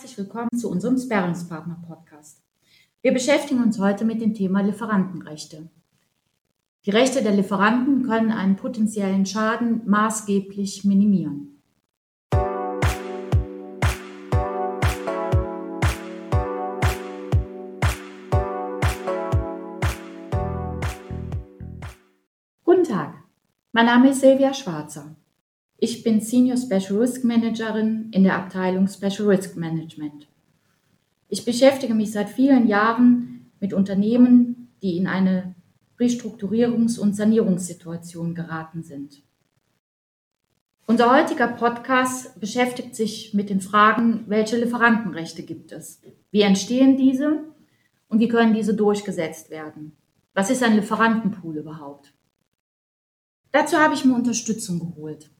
Herzlich willkommen zu unserem Sparringspartner Podcast. Wir beschäftigen uns heute mit dem Thema Lieferantenrechte. Die Rechte der Lieferanten können einen potenziellen Schaden maßgeblich minimieren. Guten Tag, mein Name ist Silvia Schwarzer. Ich bin Senior Special Risk Managerin in der Abteilung Special Risk Management. Ich beschäftige mich seit vielen Jahren mit Unternehmen, die in eine Restrukturierungs- und Sanierungssituation geraten sind. Unser heutiger Podcast beschäftigt sich mit den Fragen, welche Lieferantenrechte gibt es? Wie entstehen diese? Und wie können diese durchgesetzt werden? Was ist ein Lieferantenpool überhaupt? Dazu habe ich mir Unterstützung geholt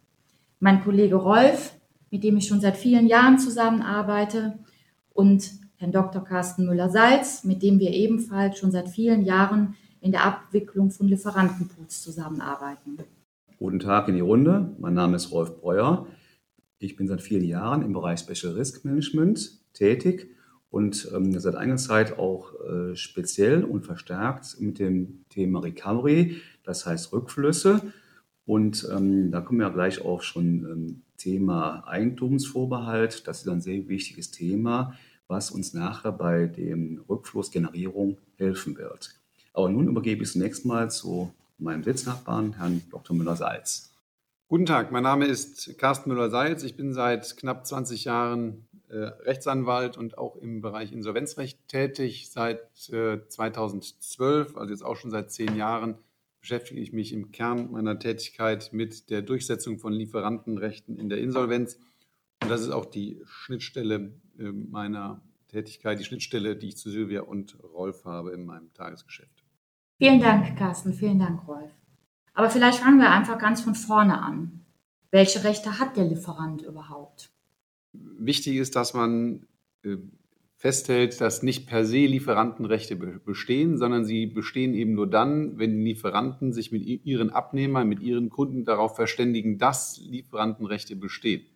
mein Kollege Rolf, mit dem ich schon seit vielen Jahren zusammenarbeite, und Herrn Dr. Carsten Müller-Salz, mit dem wir ebenfalls schon seit vielen Jahren in der Abwicklung von Lieferantenpools zusammenarbeiten. Guten Tag in die Runde. Mein Name ist Rolf Breuer. Ich bin seit vielen Jahren im Bereich Special Risk Management tätig und ähm, seit einiger Zeit auch äh, speziell und verstärkt mit dem Thema Recovery, das heißt Rückflüsse und ähm, da kommen wir gleich auch schon ähm, Thema Eigentumsvorbehalt. Das ist ein sehr wichtiges Thema, was uns nachher bei dem Rückflussgenerierung helfen wird. Aber nun übergebe ich zunächst mal zu meinem Sitznachbarn, Herrn Dr. Müller-Salz. Guten Tag, mein Name ist Carsten Müller-Salz. Ich bin seit knapp 20 Jahren äh, Rechtsanwalt und auch im Bereich Insolvenzrecht tätig. Seit äh, 2012, also jetzt auch schon seit zehn Jahren, beschäftige ich mich im Kern meiner Tätigkeit mit der Durchsetzung von Lieferantenrechten in der Insolvenz. Und das ist auch die Schnittstelle äh, meiner Tätigkeit, die Schnittstelle, die ich zu Silvia und Rolf habe in meinem Tagesgeschäft. Vielen Dank, Carsten. Vielen Dank, Rolf. Aber vielleicht fangen wir einfach ganz von vorne an. Welche Rechte hat der Lieferant überhaupt? Wichtig ist, dass man äh, festhält, dass nicht per se Lieferantenrechte bestehen, sondern sie bestehen eben nur dann, wenn Lieferanten sich mit ihren Abnehmern, mit ihren Kunden darauf verständigen, dass Lieferantenrechte bestehen.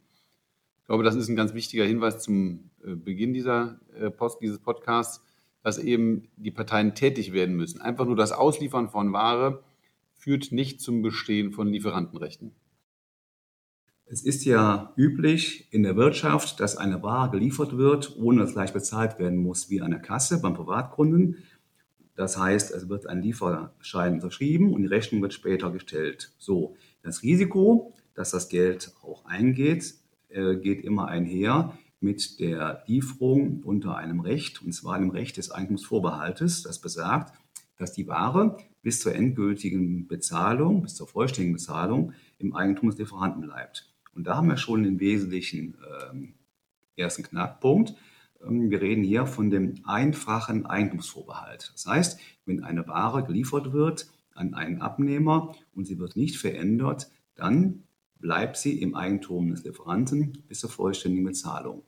Ich glaube, das ist ein ganz wichtiger Hinweis zum äh, Beginn dieser äh, Post, dieses Podcasts, dass eben die Parteien tätig werden müssen. Einfach nur das Ausliefern von Ware führt nicht zum Bestehen von Lieferantenrechten. Es ist ja üblich in der Wirtschaft, dass eine Ware geliefert wird, ohne dass gleich bezahlt werden muss, wie an der Kasse beim Privatkunden. Das heißt, es wird ein Lieferschein unterschrieben und die Rechnung wird später gestellt. So, das Risiko, dass das Geld auch eingeht, äh, geht immer einher mit der Lieferung unter einem Recht, und zwar einem Recht des Eigentumsvorbehaltes, das besagt, dass die Ware bis zur endgültigen Bezahlung, bis zur vollständigen Bezahlung im Eigentum des Lieferanten bleibt. Und da haben wir schon den wesentlichen ähm, ersten Knackpunkt. Ähm, wir reden hier von dem einfachen Eigentumsvorbehalt. Das heißt, wenn eine Ware geliefert wird an einen Abnehmer und sie wird nicht verändert, dann bleibt sie im Eigentum des Lieferanten bis zur vollständigen Bezahlung.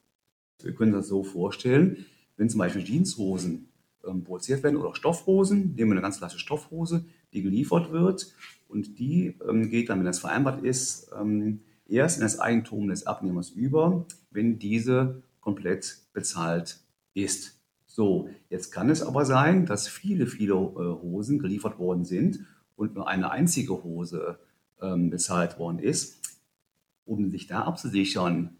Wir können das so vorstellen, wenn zum Beispiel Jeanshosen ähm, produziert werden oder Stoffhosen, nehmen wir eine ganz klassische Stoffhose, die geliefert wird und die ähm, geht dann, wenn das vereinbart ist, ähm, erst in das Eigentum des Abnehmers über, wenn diese komplett bezahlt ist. So, jetzt kann es aber sein, dass viele, viele äh, Hosen geliefert worden sind und nur eine einzige Hose ähm, bezahlt worden ist. Um sich da abzusichern,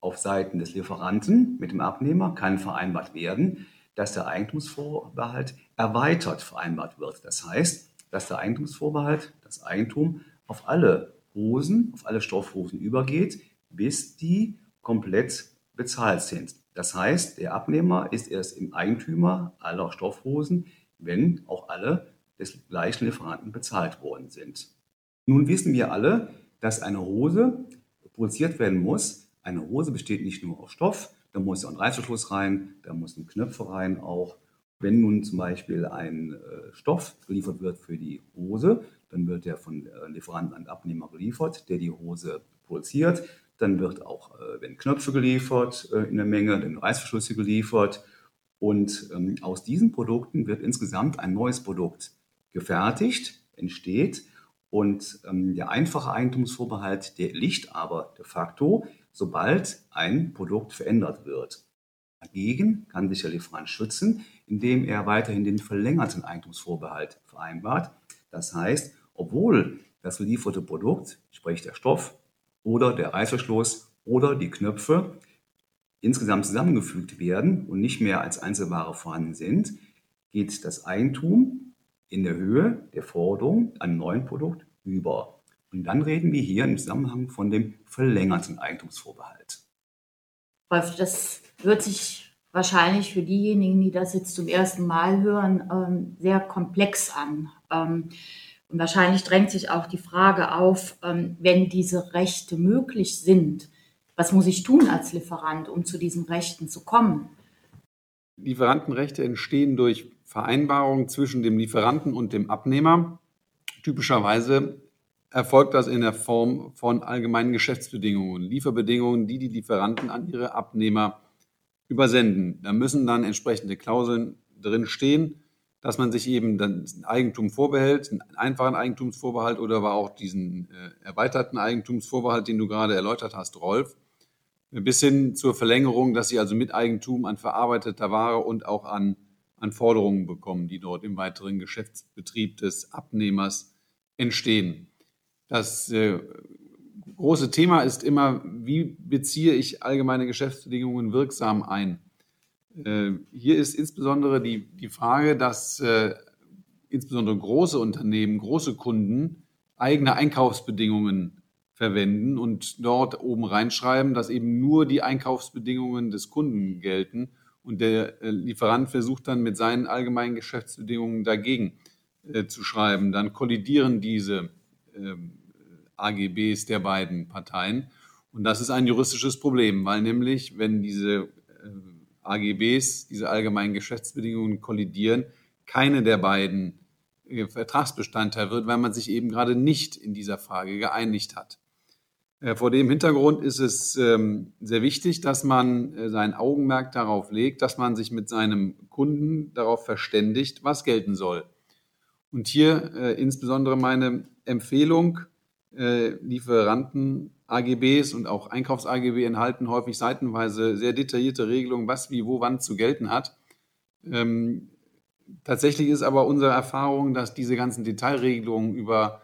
auf Seiten des Lieferanten mit dem Abnehmer kann vereinbart werden, dass der Eigentumsvorbehalt erweitert vereinbart wird. Das heißt, dass der Eigentumsvorbehalt, das Eigentum auf alle Hosen, auf alle Stoffhosen übergeht, bis die komplett bezahlt sind. Das heißt, der Abnehmer ist erst im Eigentümer aller Stoffhosen, wenn auch alle des gleichen Lieferanten bezahlt worden sind. Nun wissen wir alle, dass eine Hose produziert werden muss. Eine Hose besteht nicht nur aus Stoff, da muss ein Reißverschluss rein, da müssen Knöpfe rein auch. Wenn nun zum Beispiel ein äh, Stoff geliefert wird für die Hose, dann wird der von äh, Lieferanten an Abnehmer geliefert, der die Hose produziert. Dann wird auch, äh, wenn Knöpfe geliefert äh, in der Menge, dann Reißverschlüsse geliefert. Und ähm, aus diesen Produkten wird insgesamt ein neues Produkt gefertigt, entsteht. Und ähm, der einfache Eigentumsvorbehalt, der liegt aber de facto sobald ein Produkt verändert wird. Dagegen kann sich der Lieferant schützen, indem er weiterhin den verlängerten Eigentumsvorbehalt vereinbart. Das heißt, obwohl das gelieferte Produkt, sprich der Stoff oder der Reißverschluss oder die Knöpfe, insgesamt zusammengefügt werden und nicht mehr als Einzelware vorhanden sind, geht das Eigentum in der Höhe der Forderung an neuen Produkt über. Und dann reden wir hier im Zusammenhang von dem verlängerten Eigentumsvorbehalt. Rolf, das hört sich wahrscheinlich für diejenigen, die das jetzt zum ersten Mal hören, ähm, sehr komplex an. Und wahrscheinlich drängt sich auch die Frage auf, ähm, wenn diese Rechte möglich sind, was muss ich tun als Lieferant, um zu diesen Rechten zu kommen? Lieferantenrechte entstehen durch Vereinbarungen zwischen dem Lieferanten und dem Abnehmer. Typischerweise erfolgt das in der Form von allgemeinen Geschäftsbedingungen, Lieferbedingungen, die die Lieferanten an ihre Abnehmer übersenden. Da müssen dann entsprechende Klauseln drin stehen, dass man sich eben dann Eigentum vorbehält, einen einfachen Eigentumsvorbehalt oder aber auch diesen äh, erweiterten Eigentumsvorbehalt, den du gerade erläutert hast, Rolf, bis hin zur Verlängerung, dass sie also mit Eigentum an verarbeiteter Ware und auch an, an Forderungen bekommen, die dort im weiteren Geschäftsbetrieb des Abnehmers entstehen. Das äh, große Thema ist immer, wie beziehe ich allgemeine Geschäftsbedingungen wirksam ein? Äh, hier ist insbesondere die, die Frage, dass äh, insbesondere große Unternehmen, große Kunden eigene Einkaufsbedingungen verwenden und dort oben reinschreiben, dass eben nur die Einkaufsbedingungen des Kunden gelten und der äh, Lieferant versucht dann mit seinen allgemeinen Geschäftsbedingungen dagegen äh, zu schreiben. Dann kollidieren diese ähm, AGBs der beiden Parteien. Und das ist ein juristisches Problem, weil nämlich, wenn diese AGBs, diese allgemeinen Geschäftsbedingungen kollidieren, keine der beiden äh, Vertragsbestandteil wird, weil man sich eben gerade nicht in dieser Frage geeinigt hat. Äh, vor dem Hintergrund ist es ähm, sehr wichtig, dass man sein Augenmerk darauf legt, dass man sich mit seinem Kunden darauf verständigt, was gelten soll. Und hier insbesondere meine Empfehlung, äh, Lieferanten AGBs und auch Einkaufs-AGB enthalten häufig seitenweise sehr detaillierte Regelungen, was wie wo wann zu gelten hat. Ähm, tatsächlich ist aber unsere Erfahrung, dass diese ganzen Detailregelungen über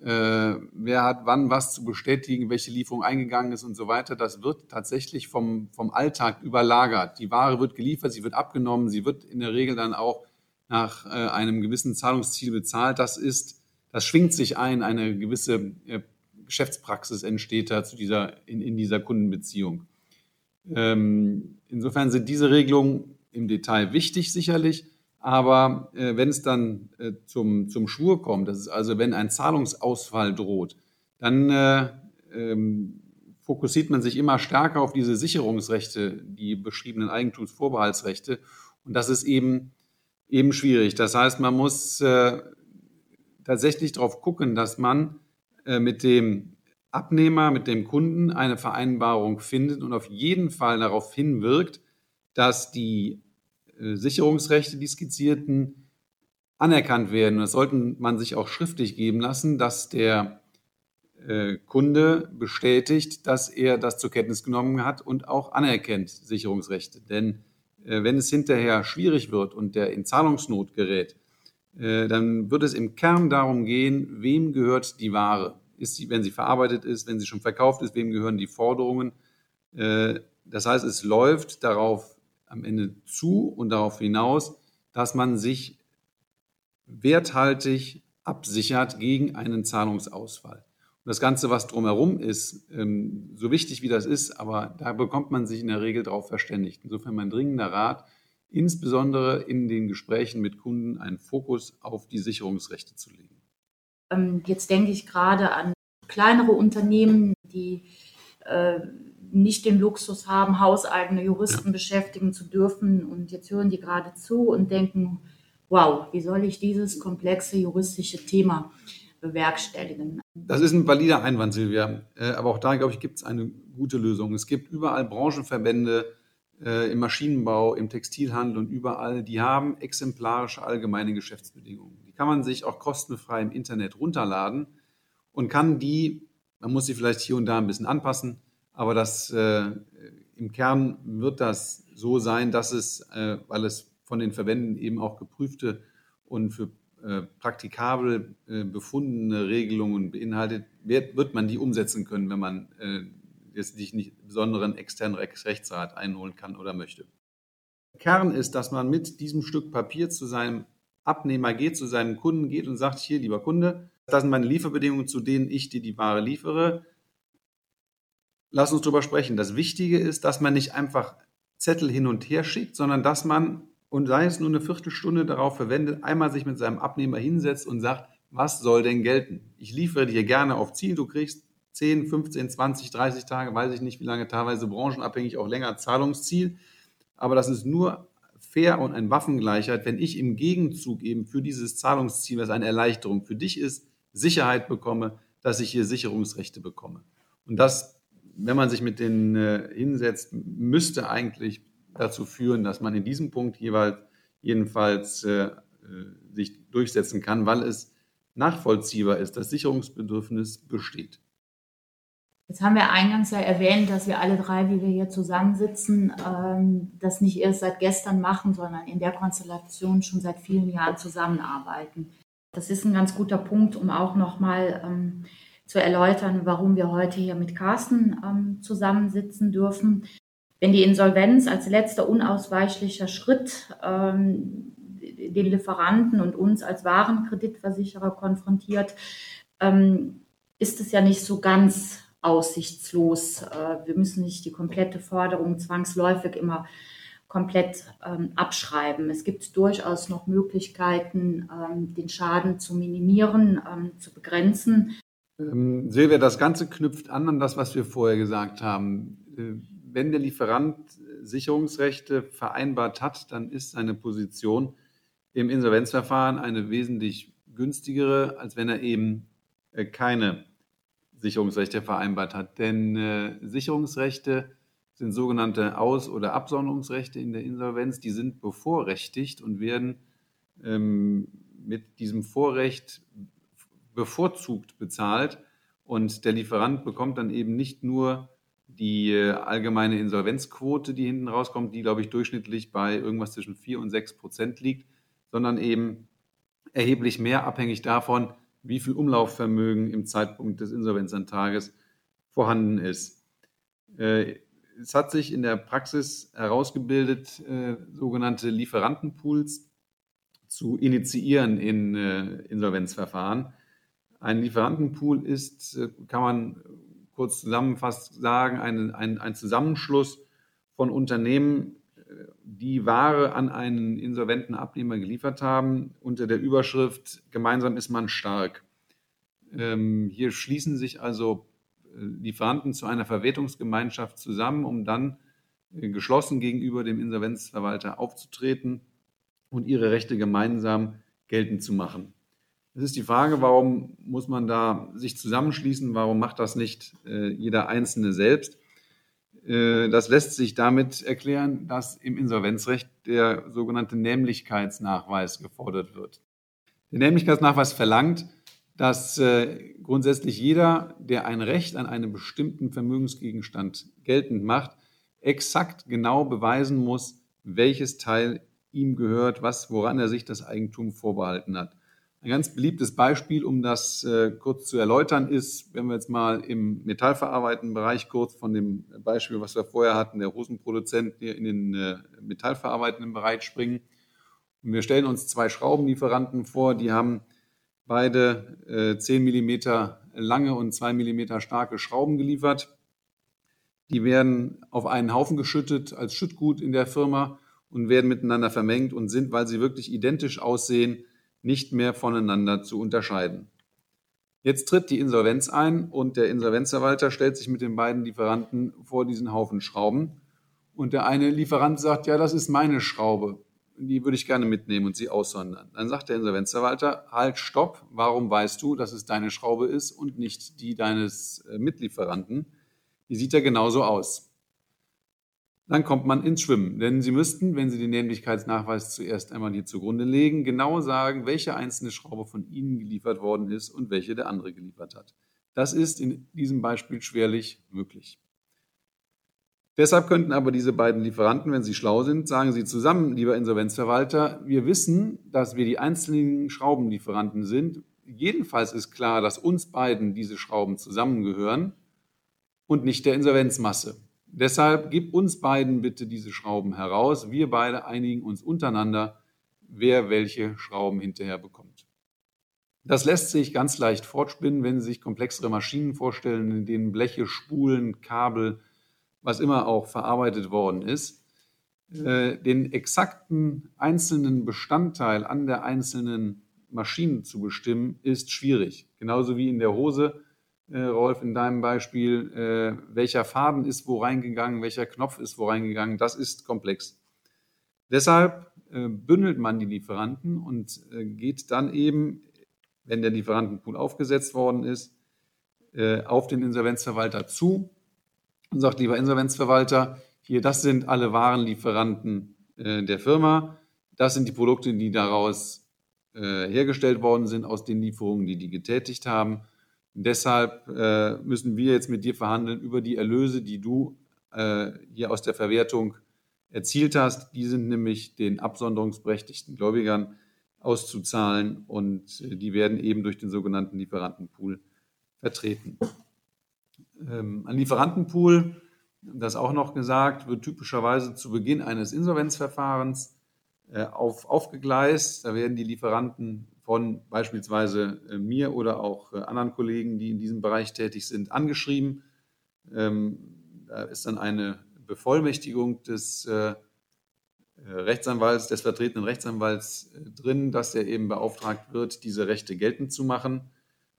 äh, wer hat wann was zu bestätigen, welche Lieferung eingegangen ist und so weiter, das wird tatsächlich vom, vom Alltag überlagert. Die Ware wird geliefert, sie wird abgenommen, sie wird in der Regel dann auch nach äh, einem gewissen Zahlungsziel bezahlt. Das ist das schwingt sich ein, eine gewisse äh, Geschäftspraxis entsteht da zu dieser, in, in dieser Kundenbeziehung. Ähm, insofern sind diese Regelungen im Detail wichtig sicherlich, aber äh, wenn es dann äh, zum, zum Schwur kommt, das ist also wenn ein Zahlungsausfall droht, dann äh, ähm, fokussiert man sich immer stärker auf diese Sicherungsrechte, die beschriebenen Eigentumsvorbehaltsrechte und das ist eben, eben schwierig. Das heißt, man muss äh, tatsächlich darauf gucken, dass man mit dem Abnehmer, mit dem Kunden eine Vereinbarung findet und auf jeden Fall darauf hinwirkt, dass die äh, Sicherungsrechte, die skizzierten, anerkannt werden. das sollte man sich auch schriftlich geben lassen, dass der äh, Kunde bestätigt, dass er das zur Kenntnis genommen hat und auch anerkennt Sicherungsrechte. Denn wenn es hinterher schwierig wird und der in Zahlungsnot gerät, äh, dann wird es im Kern darum gehen, wem gehört die Ware? Ist sie, wenn sie verarbeitet ist, wenn sie schon verkauft ist, wem gehören die Forderungen? Äh, das heißt, es läuft darauf am Ende zu und darauf hinaus, dass man sich werthaltig absichert gegen einen Zahlungsausfall. Und das Ganze, was drumherum ist, ähm, so wichtig wie das ist, aber da bekommt man sich in der Regel darauf verständigt. Insofern mein dringender Rat, insbesondere in den Gesprächen mit Kunden einen Fokus auf die Sicherungsrechte zu legen. Ähm, jetzt denke ich gerade an kleinere Unternehmen, die äh, nicht den Luxus haben, hauseigene Juristen ja. beschäftigen zu dürfen. Und jetzt hören die gerade zu und denken, wow, wie soll ich dieses komplexe juristische Thema bewerkstelligen? Das ist ein valider Einwand, Silvia. Äh, aber auch da, glaube ich, gibt es eine gute Lösung. Es gibt überall Branchenverbände, äh, im Maschinenbau, im Textilhandel und überall, die haben exemplarische allgemeine Geschäftsbedingungen. Die kann man sich auch kostenfrei im Internet runterladen und kann die, man muss sie vielleicht hier und da ein bisschen anpassen, Aber das, äh, im Kern wird das so sein, dass es, äh, weil es von den Verbänden eben auch geprüfte und für äh, praktikabel äh, befundene Regelungen beinhaltet, wird, wird man die umsetzen können, wenn man äh, jetzt nicht besonderen externen Rechtsrat einholen kann oder möchte. Kern ist, dass man mit diesem Stück Papier zu seinem Abnehmer geht, zu seinem Kunden geht und sagt, hier, lieber Kunde, das sind meine Lieferbedingungen, zu denen ich dir die Ware liefere. Lass uns darüber sprechen. Das Wichtige ist, dass man nicht einfach Zettel hin und her schickt, sondern dass man, und sei es nur eine Viertelstunde darauf verwendet, einmal sich mit seinem Abnehmer hinsetzt und sagt, was soll denn gelten? Ich liefere dir gerne auf Ziel, du kriegst 10, 15, 20, 30 Tage, weiß ich nicht, wie lange, teilweise branchenabhängig, auch länger Zahlungsziel. Aber das ist nur fair und ein Waffengleichheit, wenn ich im Gegenzug eben für dieses Zahlungsziel, was eine Erleichterung für dich ist, Sicherheit bekomme, dass ich hier Sicherungsrechte bekomme. Und das, wenn man sich mit denen äh, hinsetzt, müsste eigentlich dazu führen, dass man in diesem Punkt jeweils jedenfalls äh, äh sich durchsetzen kann, weil es nachvollziehbar ist, das Sicherungsbedürfnis besteht. Jetzt haben wir eingangs ja erwähnt, dass wir alle drei, wie wir hier zusammensitzen, ähm, das nicht erst seit gestern machen, sondern in der Konstellation schon seit vielen Jahren zusammenarbeiten. Das ist ein ganz guter Punkt, um auch nochmal ähm, zu erläutern, warum wir heute hier mit Carsten ähm, zusammensitzen dürfen. Wenn die Insolvenz als letzter unausweichlicher Schritt ähm, den Lieferanten und uns als Warenkreditversicherer konfrontiert, ähm, ist es ja nicht so ganz aussichtslos. Äh, wir müssen nicht die komplette Forderung zwangsläufig immer komplett ähm, abschreiben. Es gibt durchaus noch Möglichkeiten, ähm, den Schaden zu minimieren, ähm, zu begrenzen. Ähm, Silvia, das Ganze knüpft an an das, was wir vorher gesagt haben. Äh, wenn der Lieferant Sicherungsrechte vereinbart hat, dann ist seine Position im Insolvenzverfahren eine wesentlich günstigere, als wenn er eben äh, keine Sicherungsrechte vereinbart hat. Denn äh, Sicherungsrechte sind sogenannte Aus- oder Absonderungsrechte in der Insolvenz. Die sind bevorrechtigt und werden ähm, mit diesem Vorrecht bevorzugt bezahlt. Und der Lieferant bekommt dann eben nicht nur die äh, allgemeine Insolvenzquote, die hinten rauskommt, die, glaube ich, durchschnittlich bei irgendwas zwischen 4 und 6 Prozent liegt, sondern eben erheblich mehr abhängig davon, wie viel Umlaufvermögen im Zeitpunkt des Insolvenzantrages vorhanden ist. Äh, es hat sich in der Praxis herausgebildet, äh, sogenannte Lieferantenpools zu initiieren in äh, Insolvenzverfahren. Ein Lieferantenpool ist, kann man kurz zusammenfassend sagen, ein, ein, ein Zusammenschluss von Unternehmen, die Ware an einen insolventen Abnehmer geliefert haben, unter der Überschrift Gemeinsam ist man stark. Ähm, hier schließen sich also äh, Lieferanten zu einer Verwertungsgemeinschaft zusammen, um dann äh, geschlossen gegenüber dem Insolvenzverwalter aufzutreten und ihre Rechte gemeinsam geltend zu machen. Es ist die Frage, warum muss man da sich zusammenschließen? Warum macht das nicht äh, jeder Einzelne selbst? Äh, das lässt sich damit erklären, dass im Insolvenzrecht der sogenannte Nämlichkeitsnachweis gefordert wird. Der Nämlichkeitsnachweis verlangt, dass äh, grundsätzlich jeder, der ein Recht an einem bestimmten Vermögensgegenstand geltend macht, exakt genau beweisen muss, welches Teil ihm gehört, was, woran er sich das Eigentum vorbehalten hat. Ein ganz beliebtes Beispiel, um das äh, kurz zu erläutern, ist, wenn wir jetzt mal im metallverarbeitenden Bereich kurz von dem Beispiel, was wir vorher hatten, der Hosenproduzent hier in den äh, metallverarbeitenden Bereich springen. Und wir stellen uns zwei Schraubenlieferanten vor, die haben beide äh, 10 mm lange und 2 mm starke Schrauben geliefert. Die werden auf einen Haufen geschüttet als Schüttgut in der Firma und werden miteinander vermengt und sind, weil sie wirklich identisch aussehen, nicht mehr voneinander zu unterscheiden. Jetzt tritt die Insolvenz ein und der Insolvenzverwalter stellt sich mit den beiden Lieferanten vor diesen Haufen Schrauben. Und der eine Lieferant sagt, ja, das ist meine Schraube. Die würde ich gerne mitnehmen und sie aussondern. Dann sagt der Insolvenzverwalter, halt, stopp. Warum weißt du, dass es deine Schraube ist und nicht die deines äh, Mitlieferanten? Die sieht ja genauso aus dann kommt man ins Schwimmen. Denn Sie müssten, wenn Sie den Nämlichkeitsnachweis zuerst einmal hier zugrunde legen, genau sagen, welche einzelne Schraube von Ihnen geliefert worden ist und welche der andere geliefert hat. Das ist in diesem Beispiel schwerlich möglich. Deshalb könnten aber diese beiden Lieferanten, wenn sie schlau sind, sagen sie zusammen, lieber Insolvenzverwalter, wir wissen, dass wir die einzelnen Schraubenlieferanten sind. Jedenfalls ist klar, dass uns beiden diese Schrauben zusammengehören und nicht der Insolvenzmasse. Deshalb gib uns beiden bitte diese Schrauben heraus. Wir beide einigen uns untereinander, wer welche Schrauben hinterher bekommt. Das lässt sich ganz leicht fortspinnen, wenn Sie sich komplexere Maschinen vorstellen, in denen Bleche, Spulen, Kabel, was immer auch verarbeitet worden ist. Äh, den exakten einzelnen Bestandteil an der einzelnen Maschine zu bestimmen, ist schwierig. Genauso wie in der Hose, äh, Rolf, in deinem Beispiel, äh, welcher Faden ist wo reingegangen, welcher Knopf ist wo reingegangen, das ist komplex. Deshalb bündelt man die Lieferanten und geht dann eben wenn der Lieferantenpool aufgesetzt worden ist, äh, auf den Insolvenzverwalter zu und sagt, lieber Insolvenzverwalter, hier, das sind alle Warenlieferanten äh, der Firma, das sind die Produkte, die daraus äh, hergestellt worden sind, aus den Lieferungen, die die getätigt haben. Deshalb müssen wir jetzt mit dir verhandeln über die Erlöse, die du hier aus der Verwertung erzielt hast. Die sind nämlich den absonderungsberechtigten Gläubigern auszuzahlen und äh, die werden eben durch den sogenannten Lieferantenpool vertreten. Ähm, ein Lieferantenpool, das auch noch gesagt, wird typischerweise zu Beginn eines Insolvenzverfahrens äh, auf, aufgegleist. Da werden die Lieferanten von beispielsweise äh, mir oder auch anderen Kollegen, die in diesem Bereich tätig sind, angeschrieben. Ähm, da ist dann eine Bevollmächtigung des äh, Rechtsanwalts, des vertretenen Rechtsanwalts äh, drin, dass er eben beauftragt wird, diese Rechte geltend zu machen.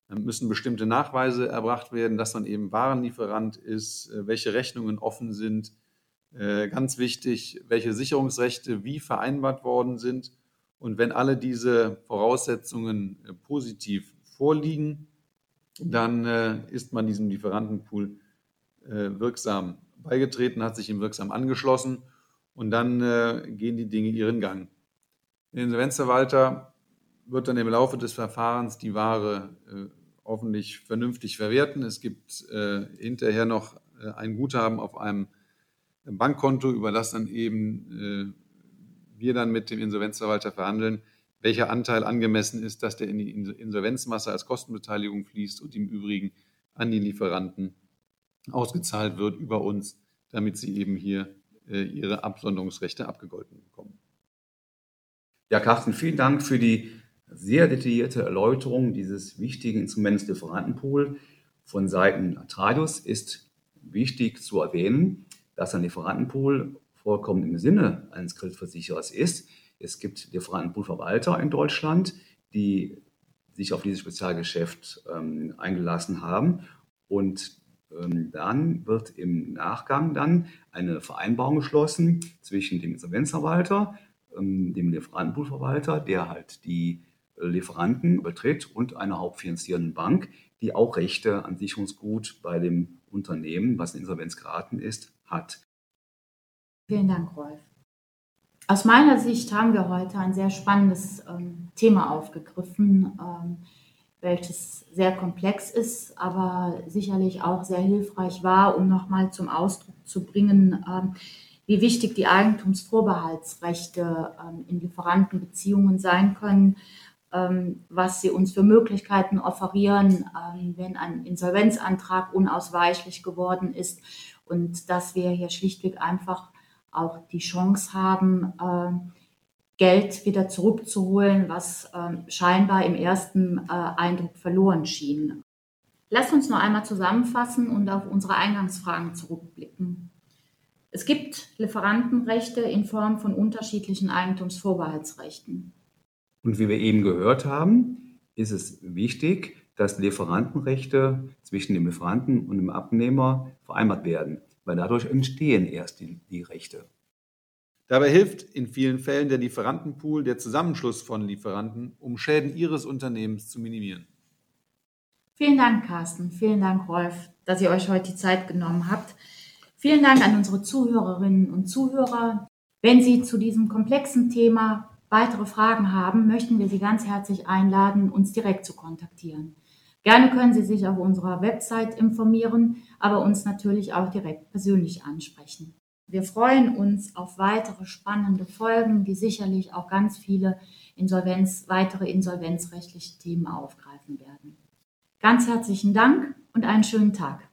Dann müssen bestimmte Nachweise erbracht werden, dass man eben Warenlieferant ist, äh, welche Rechnungen offen sind. Ganz wichtig, welche Sicherungsrechte wie vereinbart worden sind. Und wenn alle diese Voraussetzungen positiv vorliegen, dann ist man diesem Lieferantenpool wirksam beigetreten, hat sich ihm wirksam angeschlossen und dann äh, gehen die Dinge ihren Gang. Der Insolvenzverwalter wird dann im Laufe des Verfahrens die Ware äh, hoffentlich vernünftig verwerten. Es gibt äh, hinterher noch äh, ein Guthaben auf einem Bankkonto, über das dann eben äh, wir dann mit dem Insolvenzverwalter verhandeln, welcher Anteil angemessen ist, dass der in die Insolvenzmasse als Kostenbeteiligung fließt und im Übrigen an die Lieferanten ausgezahlt wird über uns, damit sie eben hier äh, ihre Absonderungsrechte abgegolten bekommen. Ja, Carsten, vielen Dank für die sehr detaillierte Erläuterung dieses wichtigen Instruments Lieferantenpool. Von Seiten Atradius ist wichtig zu erwähnen, dass ein Lieferantenpool vollkommen im Sinne eines Kreditversicherers ist. Es gibt Lieferantenpoolverwalter in Deutschland, die sich auf dieses Spezialgeschäft ähm, eingelassen haben und ähm, dann wird im Nachgang dann eine Vereinbarung geschlossen zwischen dem Insolvenzverwalter, ähm, dem Lieferantenpoolverwalter, der halt die äh, Lieferanten übertritt und einer hauptfinanzierenden Bank, die auch Rechte an Sicherungsgut bei dem Unternehmen, was in Insolvenz geraten ist, hat. Vielen Dank, Rolf. Aus meiner Sicht haben wir heute ein sehr spannendes ähm, Thema aufgegriffen. Ähm, welches sehr komplex ist, aber sicherlich auch sehr hilfreich war, um nochmal zum Ausdruck zu bringen, ähm, wie wichtig die Eigentumsvorbehaltsrechte ähm, in Lieferantenbeziehungen sein können, ähm, was sie uns für Möglichkeiten offerieren, wenn ein Insolvenzantrag unausweichlich geworden ist und dass wir hier schlichtweg einfach auch die Chance haben, Geld wieder zurückzuholen, was äh, scheinbar im ersten äh, Eindruck verloren schien. Lass uns noch einmal zusammenfassen und auf unsere Eingangsfragen zurückblicken. Es gibt Lieferantenrechte in Form von unterschiedlichen Eigentumsvorbehaltsrechten. Und wie wir eben gehört haben, ist es wichtig, dass Lieferantenrechte zwischen dem Lieferanten und dem Abnehmer vereinbart werden, weil dadurch entstehen erst die, die Rechte. Dabei hilft in vielen Fällen der Lieferantenpool, der Zusammenschluss von Lieferanten, um Schäden Ihres Unternehmens zu minimieren. Vielen Dank, Carsten. Vielen Dank, Rolf, dass ihr euch heute die Zeit genommen habt. Vielen Dank an unsere Zuhörerinnen und Zuhörer. Wenn Sie zu diesem komplexen Thema weitere Fragen haben, möchten wir Sie ganz herzlich einladen, uns direkt zu kontaktieren. Gerne können Sie sich auf unserer Website informieren, aber uns natürlich auch direkt persönlich ansprechen. Wir freuen uns auf weitere spannende Folgen, die sicherlich auch ganz viele Insolvenz, weitere insolvenzrechtliche Themen aufgreifen werden. Ganz herzlichen Dank und einen schönen Tag.